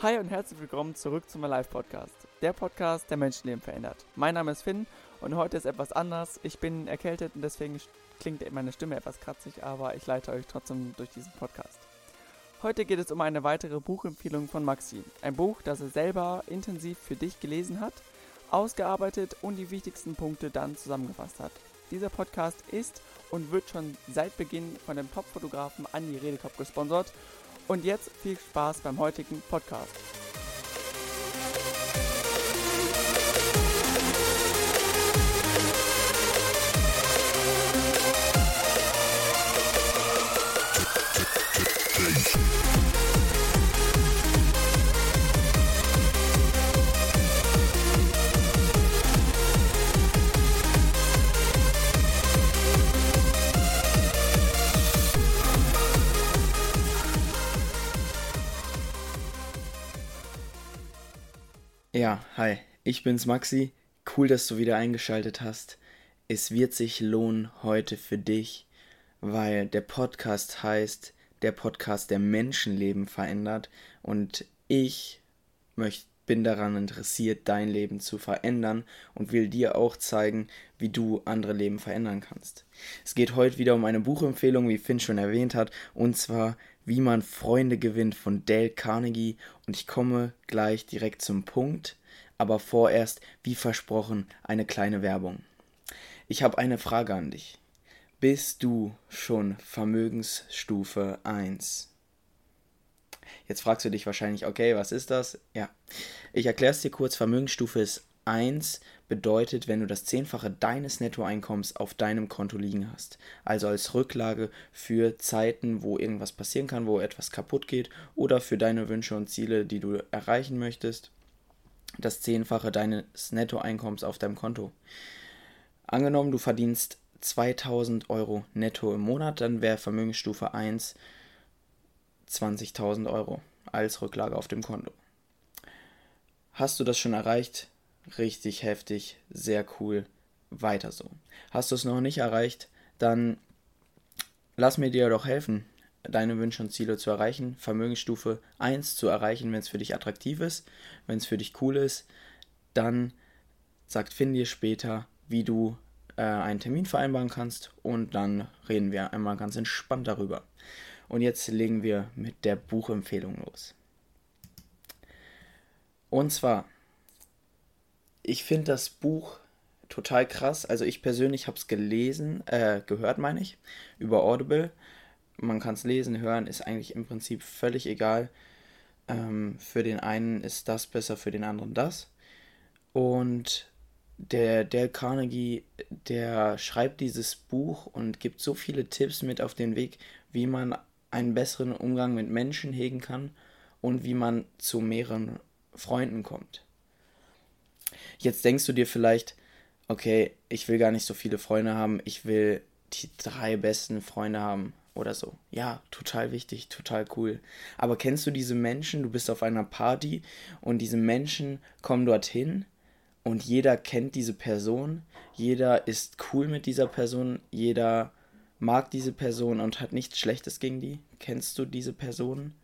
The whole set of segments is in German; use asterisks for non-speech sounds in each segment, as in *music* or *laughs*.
Hi und herzlich willkommen zurück zum Live Podcast. Der Podcast, der Menschenleben verändert. Mein Name ist Finn und heute ist etwas anders. Ich bin erkältet und deswegen klingt meine Stimme etwas kratzig, aber ich leite euch trotzdem durch diesen Podcast. Heute geht es um eine weitere Buchempfehlung von Maxi. Ein Buch, das er selber intensiv für dich gelesen hat, ausgearbeitet und die wichtigsten Punkte dann zusammengefasst hat. Dieser Podcast ist und wird schon seit Beginn von dem Top-Fotografen Andi Redekopf gesponsert und jetzt viel Spaß beim heutigen Podcast. Ja, hi, ich bin's Maxi. Cool, dass du wieder eingeschaltet hast. Es wird sich lohnen heute für dich, weil der Podcast heißt der Podcast, der Menschenleben verändert und ich möcht, bin daran interessiert, dein Leben zu verändern und will dir auch zeigen, wie du andere Leben verändern kannst. Es geht heute wieder um eine Buchempfehlung, wie Finn schon erwähnt hat, und zwar wie man Freunde gewinnt von Dale Carnegie und ich komme gleich direkt zum Punkt, aber vorerst, wie versprochen, eine kleine Werbung. Ich habe eine Frage an dich. Bist du schon Vermögensstufe 1? Jetzt fragst du dich wahrscheinlich, okay, was ist das? Ja, ich erkläre es dir kurz. Vermögensstufe ist 1 bedeutet, wenn du das Zehnfache deines Nettoeinkommens auf deinem Konto liegen hast. Also als Rücklage für Zeiten, wo irgendwas passieren kann, wo etwas kaputt geht oder für deine Wünsche und Ziele, die du erreichen möchtest. Das Zehnfache deines Nettoeinkommens auf deinem Konto. Angenommen, du verdienst 2000 Euro netto im Monat, dann wäre Vermögensstufe 1 20.000 Euro als Rücklage auf dem Konto. Hast du das schon erreicht? richtig heftig, sehr cool, weiter so. Hast du es noch nicht erreicht, dann lass mir dir doch helfen, deine Wünsche und Ziele zu erreichen, Vermögensstufe 1 zu erreichen, wenn es für dich attraktiv ist, wenn es für dich cool ist, dann sagt Finn dir später, wie du äh, einen Termin vereinbaren kannst und dann reden wir einmal ganz entspannt darüber. Und jetzt legen wir mit der Buchempfehlung los. Und zwar ich finde das Buch total krass. Also ich persönlich habe es gelesen, äh, gehört meine ich, über Audible. Man kann es lesen, hören, ist eigentlich im Prinzip völlig egal. Ähm, für den einen ist das besser, für den anderen das. Und der Dale Carnegie, der schreibt dieses Buch und gibt so viele Tipps mit auf den Weg, wie man einen besseren Umgang mit Menschen hegen kann und wie man zu mehreren Freunden kommt. Jetzt denkst du dir vielleicht, okay, ich will gar nicht so viele Freunde haben, ich will die drei besten Freunde haben oder so. Ja, total wichtig, total cool. Aber kennst du diese Menschen? Du bist auf einer Party und diese Menschen kommen dorthin und jeder kennt diese Person, jeder ist cool mit dieser Person, jeder mag diese Person und hat nichts Schlechtes gegen die. Kennst du diese Personen?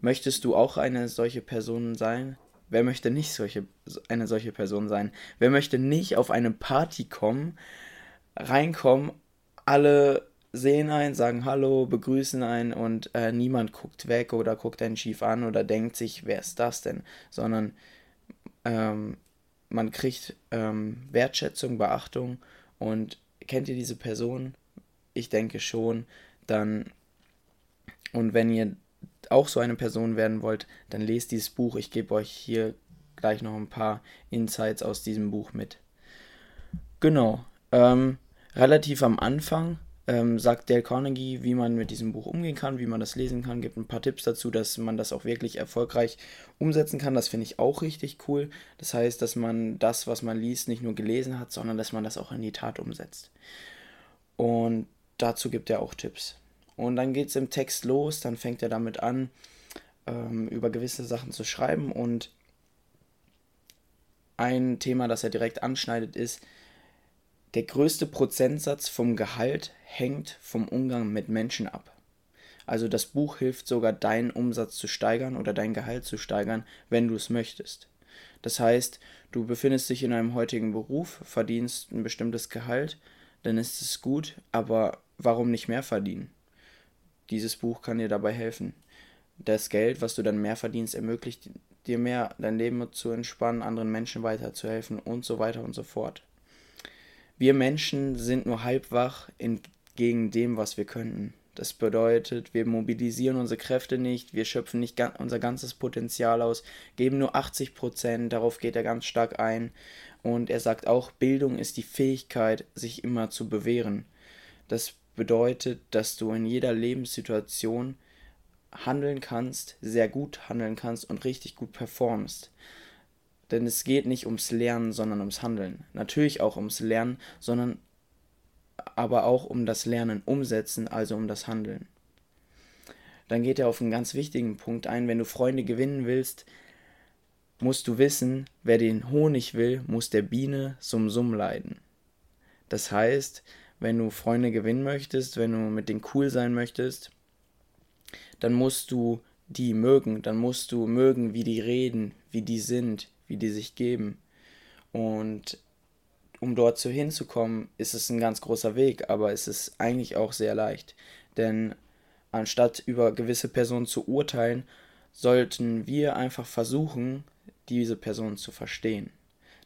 Möchtest du auch eine solche Person sein? Wer möchte nicht solche, eine solche Person sein? Wer möchte nicht auf eine Party kommen, reinkommen, alle sehen einen, sagen Hallo, begrüßen einen und äh, niemand guckt weg oder guckt einen schief an oder denkt sich, wer ist das denn? Sondern ähm, man kriegt ähm, Wertschätzung, Beachtung und kennt ihr diese Person? Ich denke schon. Dann und wenn ihr auch so eine Person werden wollt, dann lest dieses Buch. Ich gebe euch hier gleich noch ein paar Insights aus diesem Buch mit. Genau. Ähm, relativ am Anfang ähm, sagt Dale Carnegie, wie man mit diesem Buch umgehen kann, wie man das lesen kann, gibt ein paar Tipps dazu, dass man das auch wirklich erfolgreich umsetzen kann. Das finde ich auch richtig cool. Das heißt, dass man das, was man liest, nicht nur gelesen hat, sondern dass man das auch in die Tat umsetzt. Und dazu gibt er auch Tipps. Und dann geht es im Text los, dann fängt er damit an, ähm, über gewisse Sachen zu schreiben. Und ein Thema, das er direkt anschneidet, ist, der größte Prozentsatz vom Gehalt hängt vom Umgang mit Menschen ab. Also das Buch hilft sogar, deinen Umsatz zu steigern oder dein Gehalt zu steigern, wenn du es möchtest. Das heißt, du befindest dich in einem heutigen Beruf, verdienst ein bestimmtes Gehalt, dann ist es gut, aber warum nicht mehr verdienen? Dieses Buch kann dir dabei helfen. Das Geld, was du dann mehr verdienst, ermöglicht dir mehr, dein Leben zu entspannen, anderen Menschen weiterzuhelfen und so weiter und so fort. Wir Menschen sind nur halb wach entgegen dem, was wir könnten. Das bedeutet, wir mobilisieren unsere Kräfte nicht, wir schöpfen nicht unser ganzes Potenzial aus, geben nur 80 Prozent, darauf geht er ganz stark ein. Und er sagt auch, Bildung ist die Fähigkeit, sich immer zu bewähren. Das bedeutet, dass du in jeder Lebenssituation handeln kannst, sehr gut handeln kannst und richtig gut performst. Denn es geht nicht ums Lernen, sondern ums Handeln. Natürlich auch ums Lernen, sondern aber auch um das Lernen umsetzen, also um das Handeln. Dann geht er auf einen ganz wichtigen Punkt ein, wenn du Freunde gewinnen willst, musst du wissen, wer den Honig will, muss der Biene Summ Summ leiden. Das heißt, wenn du Freunde gewinnen möchtest, wenn du mit denen cool sein möchtest, dann musst du die mögen, dann musst du mögen, wie die reden, wie die sind, wie die sich geben. Und um dort zu hinzukommen, ist es ein ganz großer Weg, aber es ist eigentlich auch sehr leicht. Denn anstatt über gewisse Personen zu urteilen, sollten wir einfach versuchen, diese Person zu verstehen.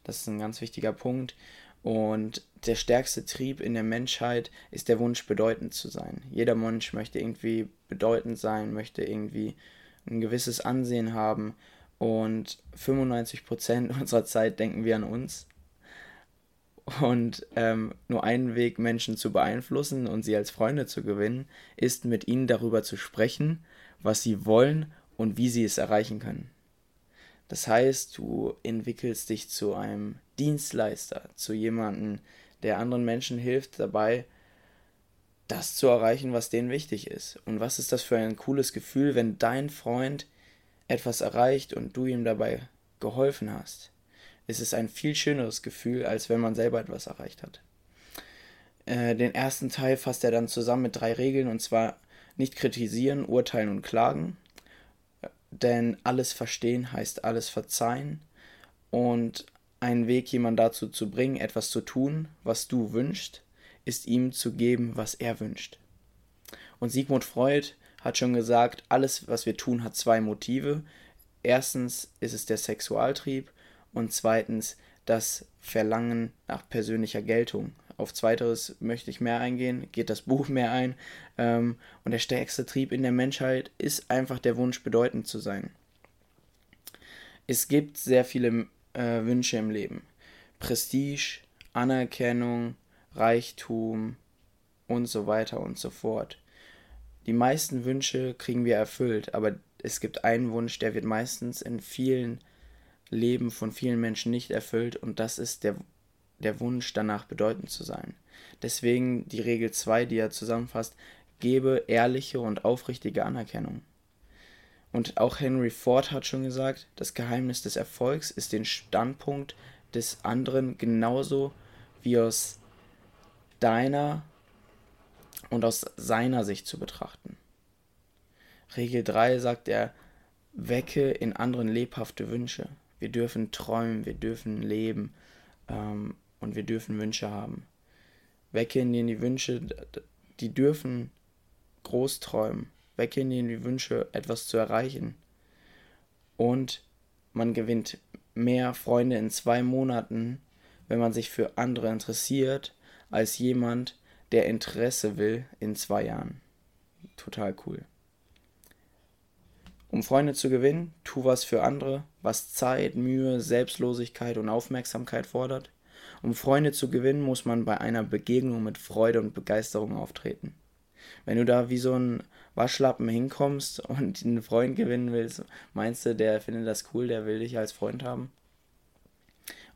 Das ist ein ganz wichtiger Punkt. Und der stärkste Trieb in der Menschheit ist der Wunsch, bedeutend zu sein. Jeder Mensch möchte irgendwie bedeutend sein, möchte irgendwie ein gewisses Ansehen haben. Und 95% *laughs* unserer Zeit denken wir an uns und ähm, nur ein Weg, Menschen zu beeinflussen und sie als Freunde zu gewinnen, ist mit ihnen darüber zu sprechen, was sie wollen und wie sie es erreichen können. Das heißt, du entwickelst dich zu einem Dienstleister, zu jemandem, der anderen Menschen hilft dabei, das zu erreichen, was denen wichtig ist. Und was ist das für ein cooles Gefühl, wenn dein Freund etwas erreicht und du ihm dabei geholfen hast ist es ein viel schöneres Gefühl, als wenn man selber etwas erreicht hat. Äh, den ersten Teil fasst er dann zusammen mit drei Regeln und zwar nicht kritisieren, urteilen und klagen, denn alles verstehen heißt alles verzeihen und einen Weg, jemand dazu zu bringen, etwas zu tun, was du wünschst, ist ihm zu geben, was er wünscht. Und Sigmund Freud hat schon gesagt, alles, was wir tun, hat zwei Motive. Erstens ist es der Sexualtrieb und zweitens das Verlangen nach persönlicher Geltung. Auf zweiteres möchte ich mehr eingehen, geht das Buch mehr ein. Ähm, und der stärkste Trieb in der Menschheit ist einfach der Wunsch, bedeutend zu sein. Es gibt sehr viele äh, Wünsche im Leben. Prestige, Anerkennung, Reichtum und so weiter und so fort. Die meisten Wünsche kriegen wir erfüllt, aber es gibt einen Wunsch, der wird meistens in vielen Leben von vielen Menschen nicht erfüllt und das ist der, der Wunsch danach bedeutend zu sein. Deswegen die Regel 2, die er zusammenfasst, gebe ehrliche und aufrichtige Anerkennung. Und auch Henry Ford hat schon gesagt, das Geheimnis des Erfolgs ist den Standpunkt des anderen genauso wie aus deiner und aus seiner Sicht zu betrachten. Regel 3 sagt er, wecke in anderen lebhafte Wünsche. Wir dürfen träumen, wir dürfen leben ähm, und wir dürfen Wünsche haben. Wecke in ihnen die Wünsche, die dürfen groß träumen. Wecke in ihnen die Wünsche, etwas zu erreichen. Und man gewinnt mehr Freunde in zwei Monaten, wenn man sich für andere interessiert, als jemand, der Interesse will in zwei Jahren. Total cool. Um Freunde zu gewinnen, tu was für andere, was Zeit, Mühe, Selbstlosigkeit und Aufmerksamkeit fordert. Um Freunde zu gewinnen, muss man bei einer Begegnung mit Freude und Begeisterung auftreten. Wenn du da wie so ein Waschlappen hinkommst *laughs* und einen Freund gewinnen willst, meinst du, der findet das cool, der will dich als Freund haben?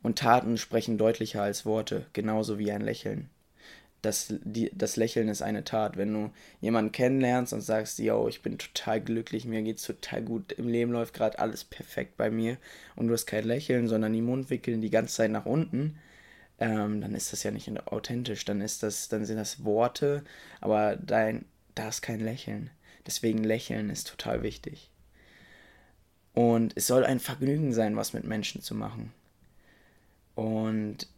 Und Taten sprechen deutlicher als Worte, genauso wie ein Lächeln das, die, das Lächeln ist eine Tat. Wenn du jemanden kennenlernst und sagst, yo, ich bin total glücklich, mir geht's total gut, im Leben läuft gerade alles perfekt bei mir und du hast kein Lächeln, sondern die Mundwickeln die ganze Zeit nach unten, ähm, dann ist das ja nicht authentisch. Dann ist das, dann sind das Worte, aber dein, da ist kein Lächeln. Deswegen lächeln ist total wichtig. Und es soll ein Vergnügen sein, was mit Menschen zu machen. Und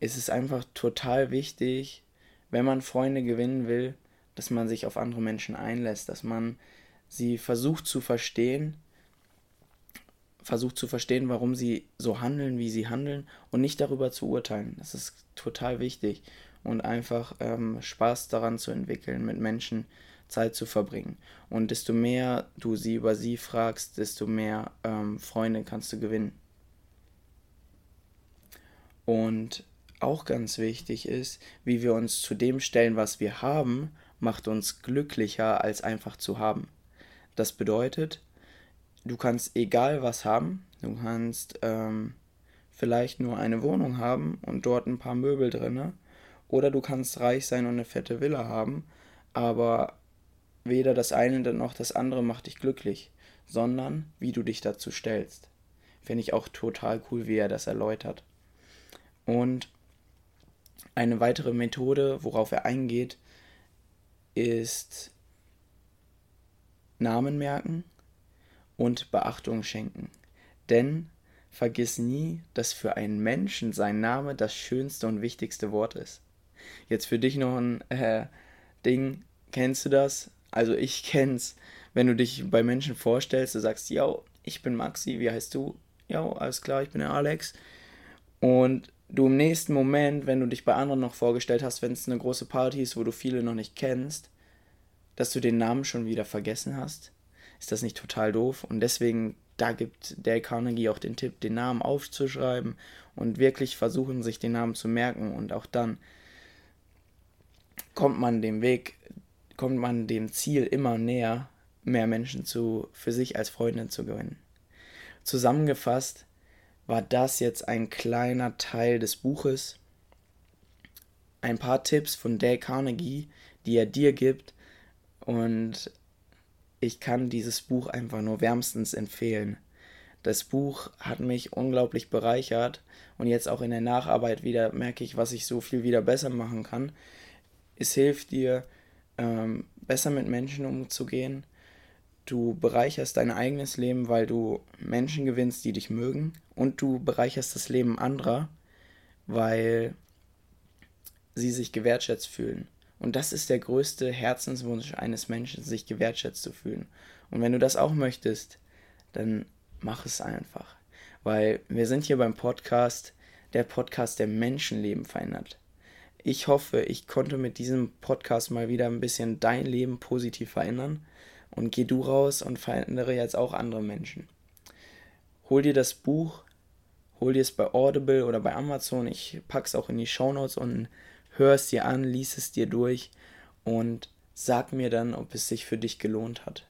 es ist einfach total wichtig, wenn man Freunde gewinnen will, dass man sich auf andere Menschen einlässt, dass man sie versucht zu verstehen, versucht zu verstehen, warum sie so handeln, wie sie handeln und nicht darüber zu urteilen. Das ist total wichtig und einfach ähm, Spaß daran zu entwickeln, mit Menschen Zeit zu verbringen. Und desto mehr du sie über sie fragst, desto mehr ähm, Freunde kannst du gewinnen. Und auch ganz wichtig ist, wie wir uns zu dem stellen, was wir haben, macht uns glücklicher als einfach zu haben. Das bedeutet, du kannst egal was haben, du kannst ähm, vielleicht nur eine Wohnung haben und dort ein paar Möbel drinne, oder du kannst reich sein und eine fette Villa haben, aber weder das eine noch das andere macht dich glücklich, sondern wie du dich dazu stellst. Finde ich auch total cool, wie er das erläutert. Und eine weitere Methode, worauf er eingeht, ist Namen merken und Beachtung schenken. Denn vergiss nie, dass für einen Menschen sein Name das schönste und wichtigste Wort ist. Jetzt für dich noch ein äh, Ding, kennst du das? Also ich kenn's, wenn du dich bei Menschen vorstellst, du sagst, ja, ich bin Maxi, wie heißt du? Ja, alles klar, ich bin der Alex. Und du im nächsten Moment, wenn du dich bei anderen noch vorgestellt hast, wenn es eine große Party ist, wo du viele noch nicht kennst, dass du den Namen schon wieder vergessen hast, ist das nicht total doof? Und deswegen, da gibt Dale Carnegie auch den Tipp, den Namen aufzuschreiben und wirklich versuchen, sich den Namen zu merken. Und auch dann kommt man dem Weg, kommt man dem Ziel immer näher, mehr Menschen zu, für sich als Freundin zu gewinnen. Zusammengefasst, war das jetzt ein kleiner Teil des Buches. Ein paar Tipps von Dale Carnegie, die er dir gibt. Und ich kann dieses Buch einfach nur wärmstens empfehlen. Das Buch hat mich unglaublich bereichert und jetzt auch in der Nacharbeit wieder merke ich, was ich so viel wieder besser machen kann. Es hilft dir, ähm, besser mit Menschen umzugehen, Du bereicherst dein eigenes Leben, weil du Menschen gewinnst, die dich mögen. Und du bereicherst das Leben anderer, weil sie sich gewertschätzt fühlen. Und das ist der größte Herzenswunsch eines Menschen, sich gewertschätzt zu fühlen. Und wenn du das auch möchtest, dann mach es einfach. Weil wir sind hier beim Podcast, der Podcast, der Menschenleben verändert. Ich hoffe, ich konnte mit diesem Podcast mal wieder ein bisschen dein Leben positiv verändern und geh du raus und verändere jetzt auch andere Menschen. Hol dir das Buch, hol dir es bei Audible oder bei Amazon, ich pack's auch in die Shownotes und hör es dir an, lies es dir durch und sag mir dann, ob es sich für dich gelohnt hat.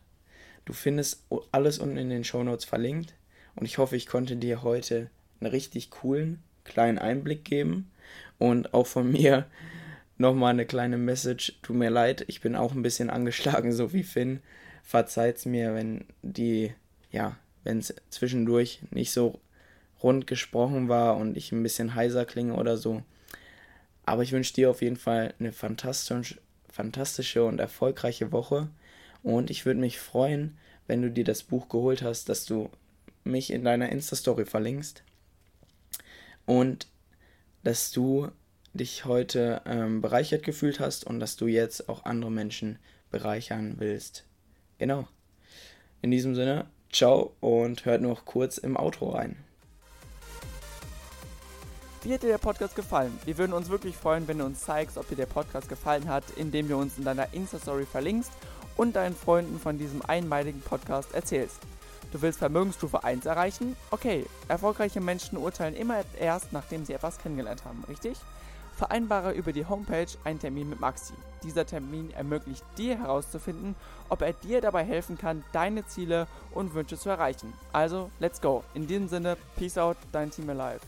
Du findest alles unten in den Shownotes verlinkt und ich hoffe, ich konnte dir heute einen richtig coolen kleinen Einblick geben und auch von *laughs* mir nochmal eine kleine Message. Tut mir leid, ich bin auch ein bisschen angeschlagen, so wie Finn verzeiht's mir, wenn die, ja, wenn es zwischendurch nicht so rund gesprochen war und ich ein bisschen heiser klinge oder so. Aber ich wünsche dir auf jeden Fall eine fantastisch, fantastische und erfolgreiche Woche. Und ich würde mich freuen, wenn du dir das Buch geholt hast, dass du mich in deiner Insta-Story verlinkst. Und dass du dich heute ähm, bereichert gefühlt hast und dass du jetzt auch andere Menschen bereichern willst. Genau. In diesem Sinne, ciao und hört noch kurz im Outro rein. Wie hat dir der Podcast gefallen? Wir würden uns wirklich freuen, wenn du uns zeigst, ob dir der Podcast gefallen hat, indem du uns in deiner Insta-Story verlinkst und deinen Freunden von diesem einmaligen Podcast erzählst. Du willst Vermögensstufe 1 erreichen? Okay, erfolgreiche Menschen urteilen immer erst, nachdem sie etwas kennengelernt haben, richtig? Vereinbare über die Homepage einen Termin mit Maxi. Dieser Termin ermöglicht dir herauszufinden, ob er dir dabei helfen kann, deine Ziele und Wünsche zu erreichen. Also, let's go. In diesem Sinne, Peace out, dein Team Alive.